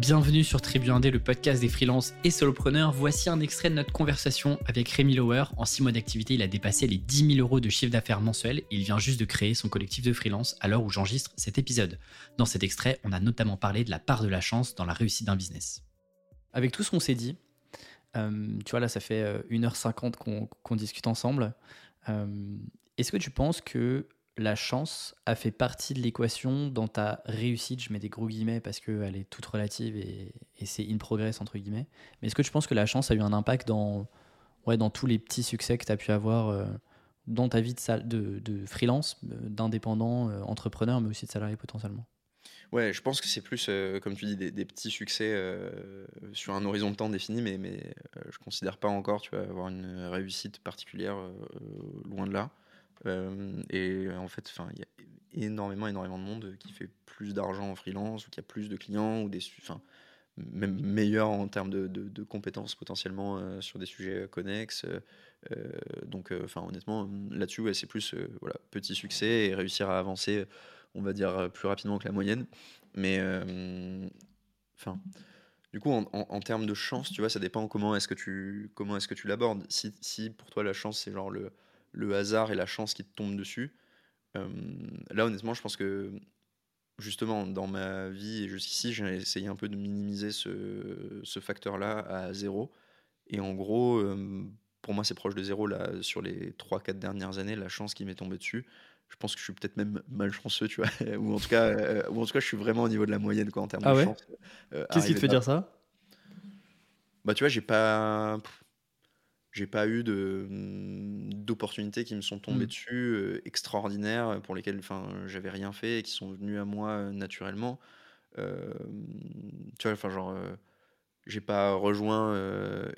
Bienvenue sur Tribu Indé, le podcast des freelances et solopreneurs. Voici un extrait de notre conversation avec Rémi Lower. En 6 mois d'activité, il a dépassé les 10 000 euros de chiffre d'affaires mensuel. Il vient juste de créer son collectif de freelance à l'heure où j'enregistre cet épisode. Dans cet extrait, on a notamment parlé de la part de la chance dans la réussite d'un business. Avec tout ce qu'on s'est dit, euh, tu vois là, ça fait 1h50 euh, qu'on discute ensemble. Euh, est-ce que tu penses que la chance a fait partie de l'équation dans ta réussite, je mets des gros guillemets parce qu'elle est toute relative et, c'est in progress entre guillemets, mais est-ce que tu penses que la chance a eu un impact dans, ouais, dans tous les petits succès que tu as pu avoir euh, dans ta vie de, de, freelance, euh, d'indépendant, euh, entrepreneur, mais aussi de salarié potentiellement? Ouais, je pense que c'est plus, comme tu dis, des, petits succès sur un horizon de temps défini, mais, je considère pas encore, tu vas avoir une réussite particulière loin de là. Euh, et en fait, il y a énormément, énormément de monde qui fait plus d'argent en freelance, ou qui a plus de clients, ou des, même meilleur en termes de, compétences potentiellement euh, sur des sujets connexes. Euh, donc, enfin, honnêtement, là-dessus, c'est plus voilà, petit succès et réussir à avancer, on va dire, plus rapidement que la moyenne. Mais, enfin. Du coup, en, en, termes de chance, tu vois, ça dépend comment est-ce que tu comment est-ce que tu l'abordes. Si, si, pour toi la chance c'est genre le le hasard et la chance qui te tombent dessus. Euh, là, honnêtement, je pense que justement, dans ma vie et jusqu'ici, j'ai essayé un peu de minimiser ce, facteur-là à zéro. Et en gros, euh, pour moi, c'est proche de zéro. Là, sur les 3-4 dernières années, la chance qui m'est tombée dessus, je pense que je suis peut-être même malchanceux, tu vois. ou, en tout cas, euh, ou en tout cas, je suis vraiment au niveau de la moyenne quoi, en termes ah de chance. Qu'est-ce qui te fait dire ça? Bah, tu vois, j'ai pas j'ai pas eu de mmh, d'opportunités qui me sont tombées mmh. dessus euh, extraordinaires pour lesquelles enfin j'avais rien fait et qui sont venues à moi euh, naturellement tu vois enfin genre euh, j'ai pas rejoint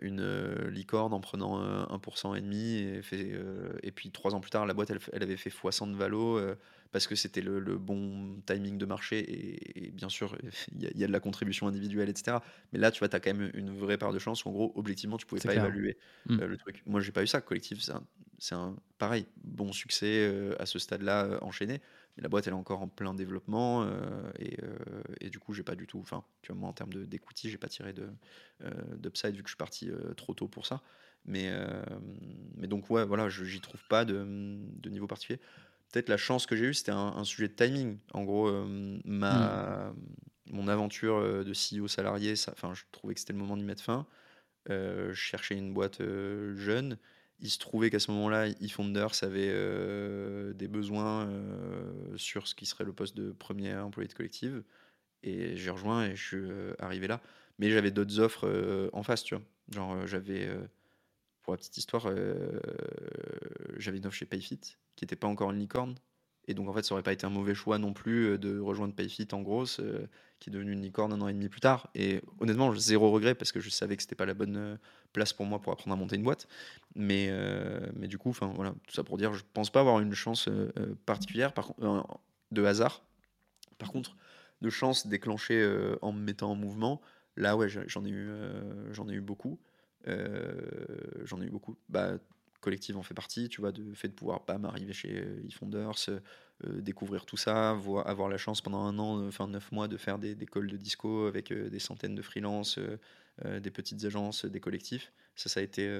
une licorne en prenant 1% et demi et fait et puis trois ans plus tard la boîte elle, elle avait fait x100 de valo parce que c'était le, bon timing de marché et, bien sûr il y, a de la contribution individuelle etc mais là tu vois tu as quand même une vraie part de chance où en gros objectivement tu pouvais pas évaluer mmh. euh, le truc. Moi j'ai pas eu ça. Collectif c'est un, pareil bon succès euh, à ce stade là euh, enchaîné. Mais la boîte elle est encore en plein développement et, et, du coup j'ai pas du tout enfin tu vois moi en termes d'equity j'ai pas tiré de d'upside vu que je suis parti trop tôt pour ça mais mais donc ouais voilà j'y trouve pas de, de niveau particulier peut-être la chance que j'ai eue, c'était un, sujet de timing. En gros, euh, ma, hmm. mon aventure euh, de CEO salarié, ça, je trouvais que c'était le moment d'y mettre fin. Euh, je cherchais une boîte jeune. Il se trouvait qu'à ce moment-là, eFounders avait des besoins sur ce qui serait le poste de premier employé de collective. Et j'ai rejoint et je suis arrivé là. Mais j'avais d'autres offres en face, tu vois. Genre, j'avais pour la petite histoire, euh, j'avais une offre chez Payfit qui n'était pas encore une licorne. Et donc, en fait, ça aurait pas été un mauvais choix non plus euh, de rejoindre Payfit en grosse, euh, qui est devenue une licorne un an et demi plus tard. Et honnêtement, zéro regret parce que je savais que c'était pas la bonne place pour moi pour apprendre à monter une boîte. Mais, mais du coup, voilà, tout ça pour dire, je pense pas avoir une chance particulière par, de hasard. Par contre, de chance déclenchée en me mettant en mouvement, là, ouais, j'en ai, eu, j'en ai eu beaucoup. Euh, j'en ai eu beaucoup. Bah, collective en fait partie, tu vois, de fait de pouvoir pas m'arriver chez euh, eFounders, euh, découvrir tout ça, voir, avoir la chance pendant un an, enfin neuf mois, de faire des, des de disco avec des centaines de freelances, des petites agences, des collectifs. Ça, ça a été,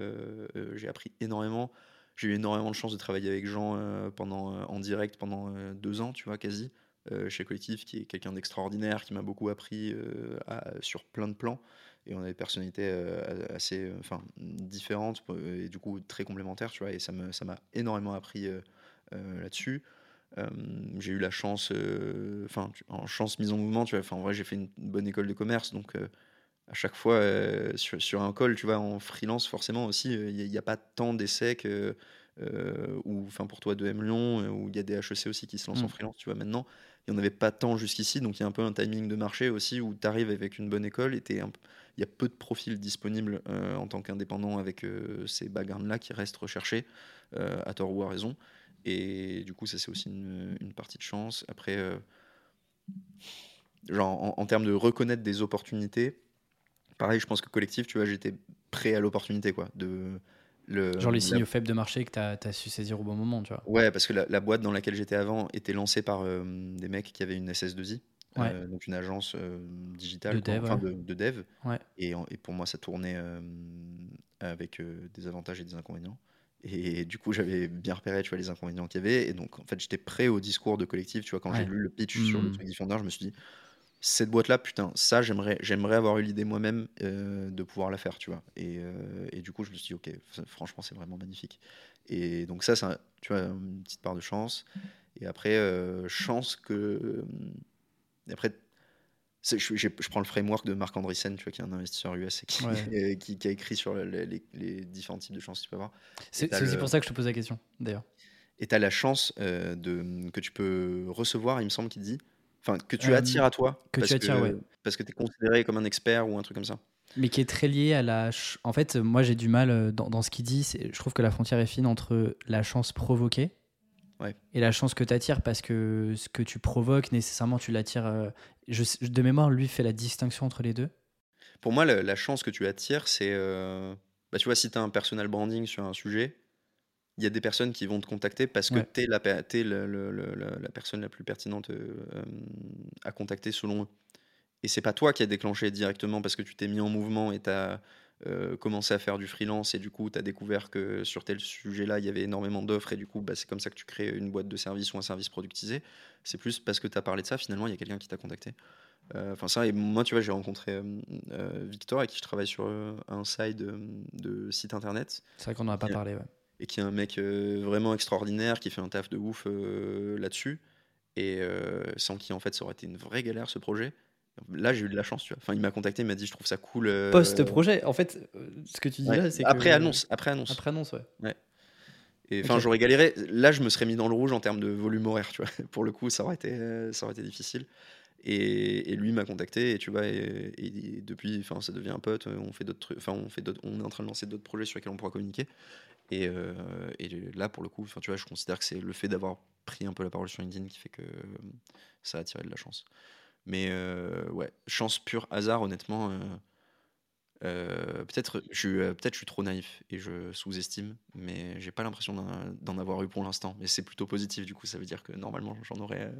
j'ai appris énormément. J'ai eu énormément de chance de travailler avec Jean pendant, en direct pendant deux ans, tu vois, quasi, chez Collectif, qui est quelqu'un d'extraordinaire, qui m'a beaucoup appris sur plein de plans. Et on a des personnalités euh, assez euh, enfin différentes et du coup très complémentaires tu vois. Et ça me ça m'a énormément appris euh, là-dessus. J'ai eu la chance enfin en chance mise en mouvement tu vois. Enfin en vrai j'ai fait une bonne école de commerce donc à chaque fois sur, sur, un call tu vois en freelance forcément aussi il n'y a, pas tant d'essais que ou enfin pour toi de M Lyon où il y a des HEC aussi qui se lancent en mmh. freelance tu vois maintenant il n'y en avait pas tant jusqu'ici donc il y a un peu un timing de marché aussi où tu arrives avec une bonne école et il y a peu de profils disponibles euh, en tant qu'indépendant avec euh, ces backgrounds-là qui restent recherchés, euh, à tort ou à raison. Et du coup, ça, c'est aussi une, partie de chance. Après, genre, en, termes de reconnaître des opportunités, pareil, je pense que collectif, tu vois, j'étais prêt à l'opportunité, quoi. Le, Genre les signaux faibles de marché que tu as, su saisir au bon moment, tu vois. Ouais, parce que la, boîte dans laquelle j'étais avant était lancée par des mecs qui avaient une SS2I donc une agence digitale, de dev, enfin de, dev. Et, et, pour moi, ça tournait avec des avantages et des inconvénients. Et du coup, j'avais bien repéré, tu vois, les inconvénients qu'il y avait. Et donc, en fait, j'étais prêt au discours de collectif. Tu vois, quand j'ai lu le pitch sur le mmh. truc Defender, je me suis dit, cette boîte-là, putain, ça, j'aimerais, j'aimerais avoir eu l'idée moi-même euh, de pouvoir la faire, tu vois. Et, euh, et, du coup, je me suis dit, ok, franchement, c'est vraiment magnifique. Et donc ça, c'est, tu vois, une petite part de chance. Et après, euh, chance que... Et après, je, je, prends le framework de Marc Andreessen, tu vois, qui est un investisseur US et qui, qui, a écrit sur les, les, différents types de chances que tu peux avoir. C'est aussi pour ça que je te pose la question, d'ailleurs. Et tu as la chance de, que tu peux recevoir, il me semble qu'il dit, enfin, que tu euh, attires à toi. Que tu attires, ouais. Parce que tu es considéré comme un expert ou un truc comme ça. Mais qui est très lié à la. En fait, moi, j'ai du mal euh, dans, dans ce qu'il dit. Je trouve que la frontière est fine entre la chance provoquée et la chance que tu attires parce que ce que tu provoques, nécessairement, tu l'attires. Euh, je, de mémoire, lui fait la distinction entre les deux. Pour moi, la, chance que tu attires, c'est. Euh, bah, tu vois, si tu as un personal branding sur un sujet, il y a des personnes qui vont te contacter parce que tu es, la, la, personne la plus pertinente euh, à contacter selon eux. Et c'est pas toi qui as déclenché directement parce que tu t'es mis en mouvement et tu as euh, commencer à faire du freelance et du coup tu as découvert que sur tel sujet-là il y avait énormément d'offres et du coup bah, c'est comme ça que tu crées une boîte de service ou un service productisé. C'est plus parce que tu as parlé de ça, finalement il y a quelqu'un qui t'a contacté. Euh, enfin ça, et moi tu vois j'ai rencontré euh, Victor avec qui je travaille sur un side de, site internet. C'est vrai qu'on n'en a pas parlé. Ouais. Et qui est un mec vraiment extraordinaire, qui fait un taf de ouf là-dessus. Et sans qui en fait ça aurait été une vraie galère ce projet. Là, j'ai eu de la chance, tu vois. Enfin, il m'a contacté, il m'a dit, je trouve ça cool. Euh, Post-projet, en fait, euh, ce que tu dis là, c'est après annonce, après annonce. Après annonce, ouais. ouais. Et enfin, j'aurais galéré. Là, je me serais mis dans le rouge en termes de volume horaire, tu vois. Pour le coup, ça aurait été, euh, ça aurait été difficile. Et, et lui m'a contacté, et tu vois, et, depuis, enfin, ça devient un pote. On fait d'autres trucs. Enfin, on fait on est en train de lancer d'autres projets sur lesquels on pourra communiquer. Et, et là, pour le coup, tu vois, je considère que c'est le fait d'avoir pris un peu la parole sur LinkedIn qui fait que ça a attiré de la chance. Mais euh, ouais, chance pure, hasard, honnêtement. Euh, euh, peut-être je, peut je suis trop naïf et je sous-estime, mais j'ai pas l'impression d'en avoir eu pour l'instant. Mais c'est plutôt positif, du coup, ça veut dire que normalement j'en aurais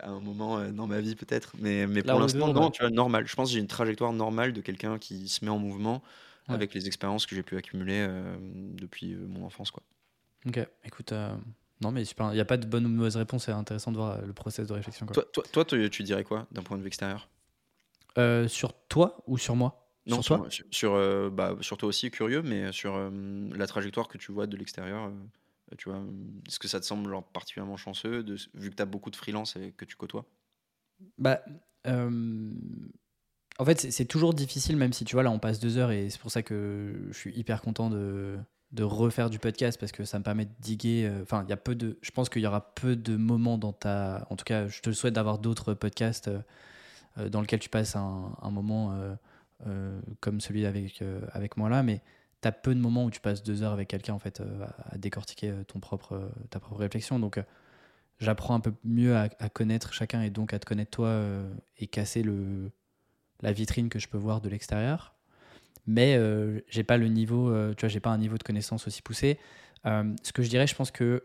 à un moment dans ma vie, peut-être. Mais, mais pour l'instant, non, tu vois, normal. Je pense que j'ai une trajectoire normale de quelqu'un qui se met en mouvement avec les expériences que j'ai pu accumuler depuis mon enfance. Quoi. Ok, écoute, non, mais. Il n'y a pas de bonne ou de mauvaise réponse. C'est intéressant de voir euh, le process de réflexion. Toi, toi, toi, tu, dirais quoi d'un point de vue extérieur? Euh, Sur toi ou sur moi? Non, sur, toi? sur, euh, bah, sur, toi aussi, curieux, mais sur la trajectoire que tu vois de l'extérieur. tu vois, est-ce que ça te semble genre, particulièrement chanceux, de, vu que tu as beaucoup de freelance et que tu côtoies? Bah. En fait, c'est toujours difficile, même si tu vois, là, on passe deux heures et c'est pour ça que je suis hyper content de, refaire du podcast parce que ça me permet de diguer. Euh, enfin, il y a peu de. Je pense qu'il y aura peu de moments dans ta. En tout cas, je te souhaite d'avoir d'autres podcasts euh, euh, dans lesquels tu passes un, moment comme celui avec, avec moi là, mais tu as peu de moments où tu passes deux heures avec quelqu'un en fait à, décortiquer ton propre, ta propre réflexion. Donc, j'apprends un peu mieux à, connaître chacun et donc à te connaître toi et casser le, la vitrine que je peux voir de l'extérieur mais euh, j'ai pas le niveau, euh, tu vois, j'ai pas un niveau de connaissance aussi poussé. Euh, ce que je dirais, je pense que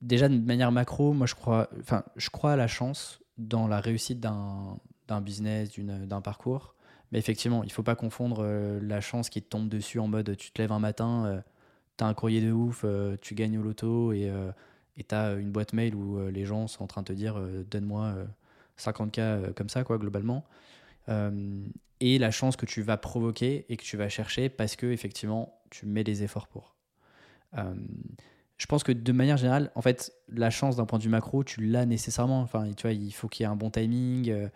déjà de manière macro, moi je crois, enfin, je crois à la chance dans la réussite d'un business, d'un parcours. Mais effectivement, il faut pas confondre la chance qui te tombe dessus en mode tu te lèves un matin, tu as un courrier de ouf, tu gagnes au loto et tu as une boîte mail où les gens sont en train de te dire donne-moi 50K comme ça, quoi, globalement et la chance que tu vas provoquer et que tu vas chercher parce que effectivement tu mets les efforts pour. Euh, je pense que de manière générale, en fait, la chance d'un point de vue macro, tu l'as nécessairement. Enfin, tu vois, il faut qu'il y ait un bon timing. Euh,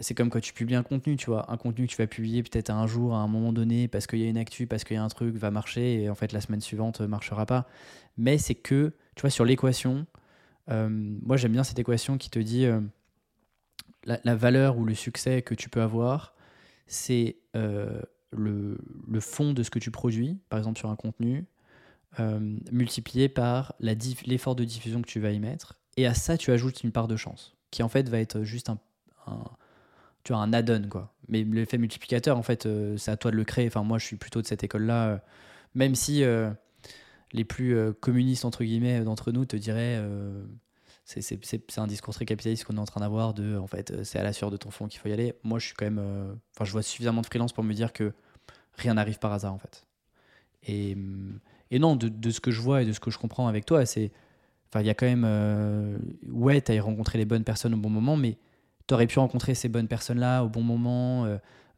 c'est comme quand tu publies un contenu, tu vois, un contenu que tu vas publier peut-être un jour, à un moment donné, parce qu'il y a une actu, parce qu'il y a un truc va marcher, et en fait la semaine suivante ne marchera pas. Mais c'est que, tu vois, sur l'équation, euh, moi j'aime bien cette équation qui te dit la, valeur ou le succès que tu peux avoir c'est euh, le, fond de ce que tu produis, par exemple sur un contenu, euh, multiplié par l'effort de diffusion que tu vas y mettre. Et à ça, tu ajoutes une part de chance, qui en fait va être juste un, tu un add-on quoi. Mais l'effet multiplicateur, en fait, euh, c'est à toi de le créer. Enfin, moi, je suis plutôt de cette école-là, même si les plus communistes entre guillemets d'entre nous te diraient c'est un discours très capitaliste qu'on est en train d'avoir de en fait c'est à la sueur de ton fond qu'il faut y aller moi je suis quand même enfin je vois suffisamment de freelance pour me dire que rien n'arrive par hasard en fait et, et non de, de, ce que je vois et de ce que je comprends avec toi c'est enfin il y a quand même ouais tu rencontré les bonnes personnes au bon moment mais tu aurais pu rencontrer ces bonnes personnes là au bon moment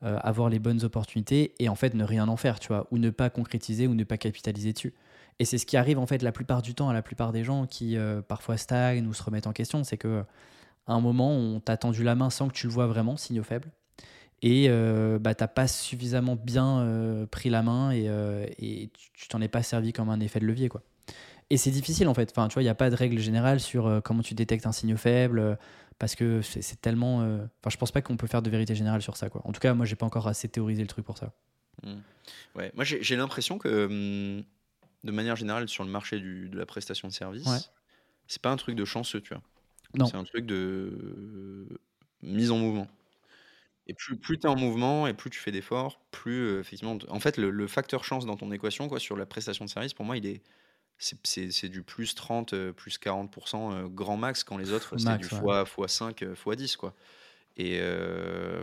euh, avoir les bonnes opportunités et en fait ne rien en faire, tu vois, ou ne pas concrétiser ou ne pas capitaliser dessus. Et c'est ce qui arrive en fait la plupart du temps à la plupart des gens qui euh, parfois stagnent ou se remettent en question, c'est que à un moment on t'a tendu la main sans que tu le vois vraiment, signaux faibles, et euh, bah, t'as pas suffisamment bien euh, pris la main et, et tu t'en es pas servi comme un effet de levier quoi. Et c'est difficile en fait. Enfin, tu vois, il n'y a pas de règle générale sur comment tu détectes un signe faible parce que c'est tellement. Euh, enfin, je pense pas qu'on peut faire de vérité générale sur ça, quoi. En tout cas, moi, j'ai pas encore assez théorisé le truc pour ça. Mmh. Ouais, moi, j'ai l'impression que, mmh, de manière générale, sur le marché du, de la prestation de service, c'est pas un truc de chanceux, tu vois. Non. C'est un truc de mise en mouvement. Et plus, plus tu es en mouvement et plus tu fais d'efforts, plus euh, effectivement. En fait, le, le, facteur chance dans ton équation, quoi, sur la prestation de service, pour moi, il est, c'est du plus 30, euh, plus 40% euh, grand max quand les autres, c'est du fois, fois 5, euh, fois 10. Quoi. Et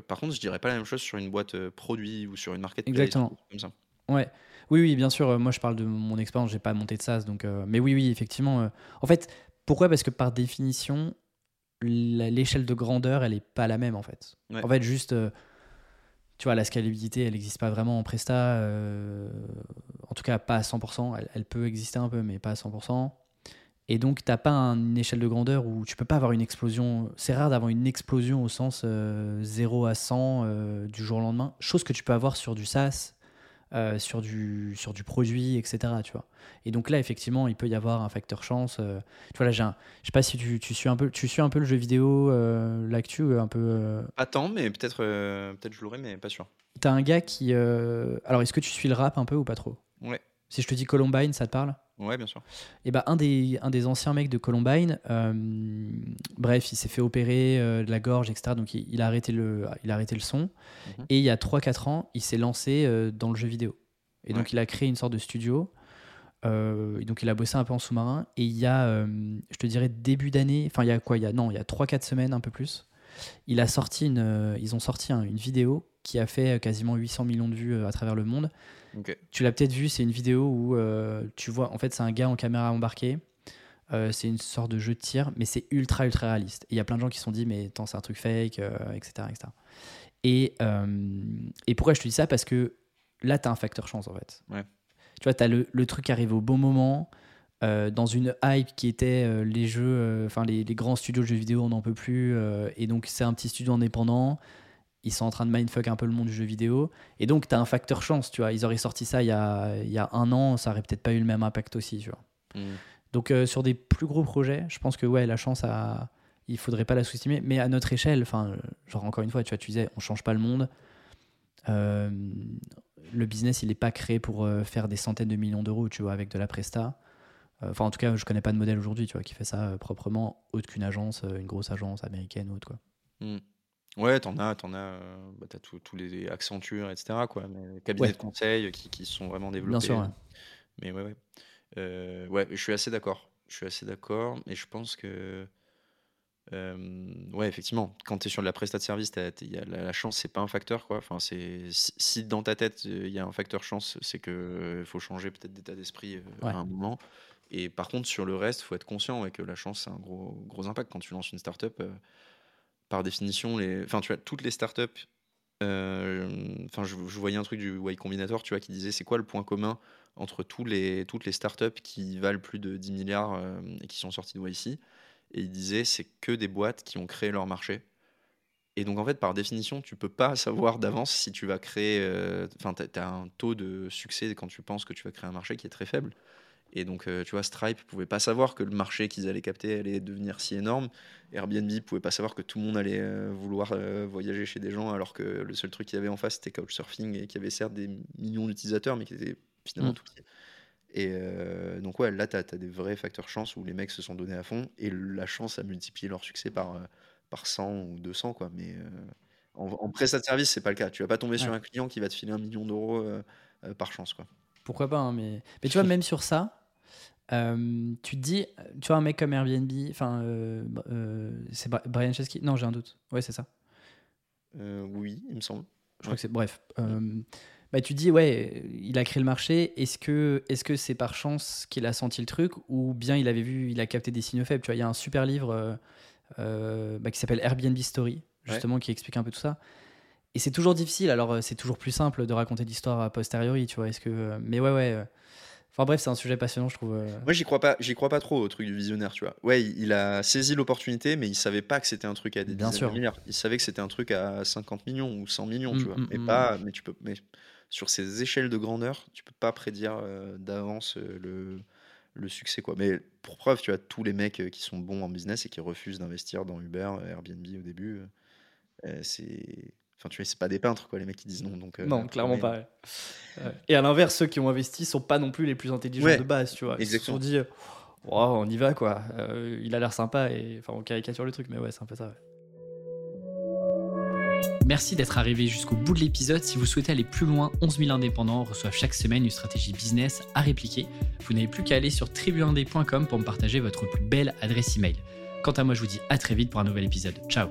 par contre, je dirais pas la même chose sur une boîte produit ou sur une marketplace. Exactement. Comme ça. Ouais. Oui, oui, bien sûr. Moi, je parle de mon expérience. J'ai pas monté de SaaS, donc. mais oui, oui, effectivement. en fait, pourquoi? Parce que par définition, l'échelle de grandeur, elle est pas la même en fait. En fait, juste tu vois, la scalabilité, elle n'existe pas vraiment en Presta, euh, en tout cas pas à 100%, elle, peut exister un peu, mais pas à 100%. Et donc, tu n'as pas une échelle de grandeur où tu peux pas avoir une explosion. C'est rare d'avoir une explosion au sens 0 euh, à 100 euh, du jour au lendemain, chose que tu peux avoir sur du SaaS, euh, sur, du, sur du produit, etc. Tu vois. Et donc là, effectivement, il peut y avoir un facteur chance. Euh, tu vois, là, j'ai je sais pas si tu, tu, suis un peu, tu suis un peu le jeu vidéo, euh, l'actu, un peu. Pas tant, mais peut-être peut-être je l'aurai, mais pas sûr. T'as un gars qui. Alors, est-ce que tu suis le rap un peu ou pas trop? Ouais. Si je te dis Columbine, ça te parle? Ouais, bien sûr. Et bah, un des, un des anciens mecs de Columbine, euh, bref, il s'est fait opérer euh, de la gorge, etc. Donc il, a, arrêté le, il a arrêté le son. Mhm. Et il y a 3-4 ans, il s'est lancé euh, dans le jeu vidéo. Et donc il a créé une sorte de studio. et donc il a bossé un peu en sous-marin. Et il y a, je te dirais, début d'année, enfin il y a quoi il y a, Non, il y a 3-4 semaines, un peu plus. Il a sorti une, ils ont sorti une vidéo qui a fait quasiment 800 millions de vues à travers le monde tu l'as peut-être vu, c'est une vidéo où euh, tu vois, en fait, c'est un gars en caméra embarquée. Euh, c'est une sorte de jeu de tir, mais c'est ultra, ultra réaliste. Il y a plein de gens qui se sont dit, mais attends, c'est un truc fake, etc., euh, etc. Et, et pourquoi je te dis ça? Parce que là, tu as un facteur chance, en fait. Tu vois, tu as le, le, truc qui arrive au bon moment, dans une hype qui était les jeux, enfin, les, les, grands studios de jeux vidéo, on n'en peut plus. et donc, c'est un petit studio indépendant ils sont en train de mindfuck un peu le monde du jeu vidéo. Et donc, tu as un facteur chance, tu vois. Ils auraient sorti ça il y a, il y a un an, ça aurait peut-être pas eu le même impact aussi, tu vois. Mm. Donc, euh, sur des plus gros projets, je pense que, ouais, la chance, a... il faudrait pas la sous-estimer. Mais à notre échelle, enfin, genre, encore une fois, tu vois, tu disais, on change pas le monde. Euh, le business, il n'est pas créé pour euh, faire des centaines de millions d'euros, tu vois, avec de la presta. Enfin, en tout cas, je connais pas de modèle aujourd'hui, tu vois, qui fait ça proprement, autre qu'une agence, une grosse agence américaine ou autre, quoi. Mm. Ouais, t'en as, t'en as, euh, bah, t'as tous les Accenture, etc. Quoi, mais cabinets de conseil qui, qui sont vraiment développés. Bien sûr. Mais ouais, ouais. Euh, ouais, je suis assez d'accord. Je suis assez d'accord, mais je pense que, euh, ouais, effectivement, quand tu es sur de la prestat de service, y a la, chance, c'est pas un facteur, quoi. Enfin, c'est si, dans ta tête il y a un facteur chance, c'est que il faut changer peut-être d'état d'esprit à un moment. Et par contre, sur le reste, faut être conscient que la chance, c'est un gros, gros impact quand tu lances une startup par définition, les, enfin, tu toutes les startups. Euh, enfin, je, voyais un truc du Y Combinator, tu vois, qui disait c'est quoi le point commun entre toutes les startups qui valent plus de 10 milliards euh, et qui sont sorties de YC. Et il disait c'est que des boîtes qui ont créé leur marché. Et donc, en fait, par définition, tu peux pas savoir d'avance si tu vas créer. Euh, enfin, tu as un taux de succès quand tu penses que tu vas créer un marché qui est très faible. Et donc, euh, tu vois, Stripe pouvait pas savoir que le marché qu'ils allaient capter allait devenir si énorme. Airbnb pouvait pas savoir que tout le monde allait euh, vouloir euh, voyager chez des gens, alors que le seul truc qu'il y avait en face, c'était Couchsurfing, et qui avait certes des millions d'utilisateurs, mais qui était finalement mm. tout petit. Et donc, ouais, là, tu as, des vrais facteurs chance où les mecs se sont donnés à fond, et la chance a multiplié leur succès par, par 100 ou 200, quoi. Mais en, en prestat de service, c'est pas le cas. Tu vas pas tomber sur un client qui va te filer un million d'euros par chance, quoi. Pourquoi pas, hein, mais... mais tu vois, même sur ça, Euh, tu te dis, tu vois, un mec comme Airbnb, enfin, euh, euh, c'est Brian Chesky? Non, j'ai un doute. Ouais, c'est ça. Oui, il me semble. Je crois que c'est. Bref. Bah, tu te dis, ouais, il a créé le marché. Est-ce que est-ce que c'est par chance qu'il a senti le truc ou bien il avait vu, il a capté des signaux faibles? Tu vois, il y a un super livre bah, qui s'appelle Airbnb Story, justement, qui explique un peu tout ça. Et c'est toujours difficile. Alors, c'est toujours plus simple de raconter l'histoire a posteriori, tu vois. Est-ce que. Mais ouais, ouais. Enfin bref, c'est un sujet passionnant, je trouve. euh. Moi, j'y crois pas. J'y crois pas trop au truc du visionnaire, tu vois. Ouais, il, il a saisi l'opportunité, mais il savait pas que c'était un truc à des Bien sûr. de milliards. Il savait que c'était un truc à 50 millions ou 100 millions, tu Mm, vois. mm, mais mm. pas. Mais tu peux. Mais sur ces échelles de grandeur, tu peux pas prédire euh, d'avance euh, le le succès quoi. Mais pour preuve, tu vois, tous les mecs qui sont bons en business et qui refusent d'investir dans Uber, Airbnb au début, euh, c'est. Enfin, tu vois, c'est pas des peintres, quoi, les mecs qui disent non. Donc, euh, non, clairement mais- pas. ouais. Ouais. Et à l'inverse, ceux qui ont investi sont pas non plus les plus intelligents Ouais, de base, tu vois. Ils se sont dit, Wow, on y va quoi. Euh, il a l'air sympa et enfin on caricature le truc, mais ouais, c'est un peu ça. ouais. Merci d'être arrivé jusqu'au bout de l'épisode. Si vous souhaitez aller plus loin, 11 000 indépendants reçoivent chaque semaine une stratégie business à répliquer. Vous n'avez plus qu'à aller sur tribuindé.com pour me partager votre plus belle adresse email. Quant à moi, je vous dis à très vite pour un nouvel épisode. Ciao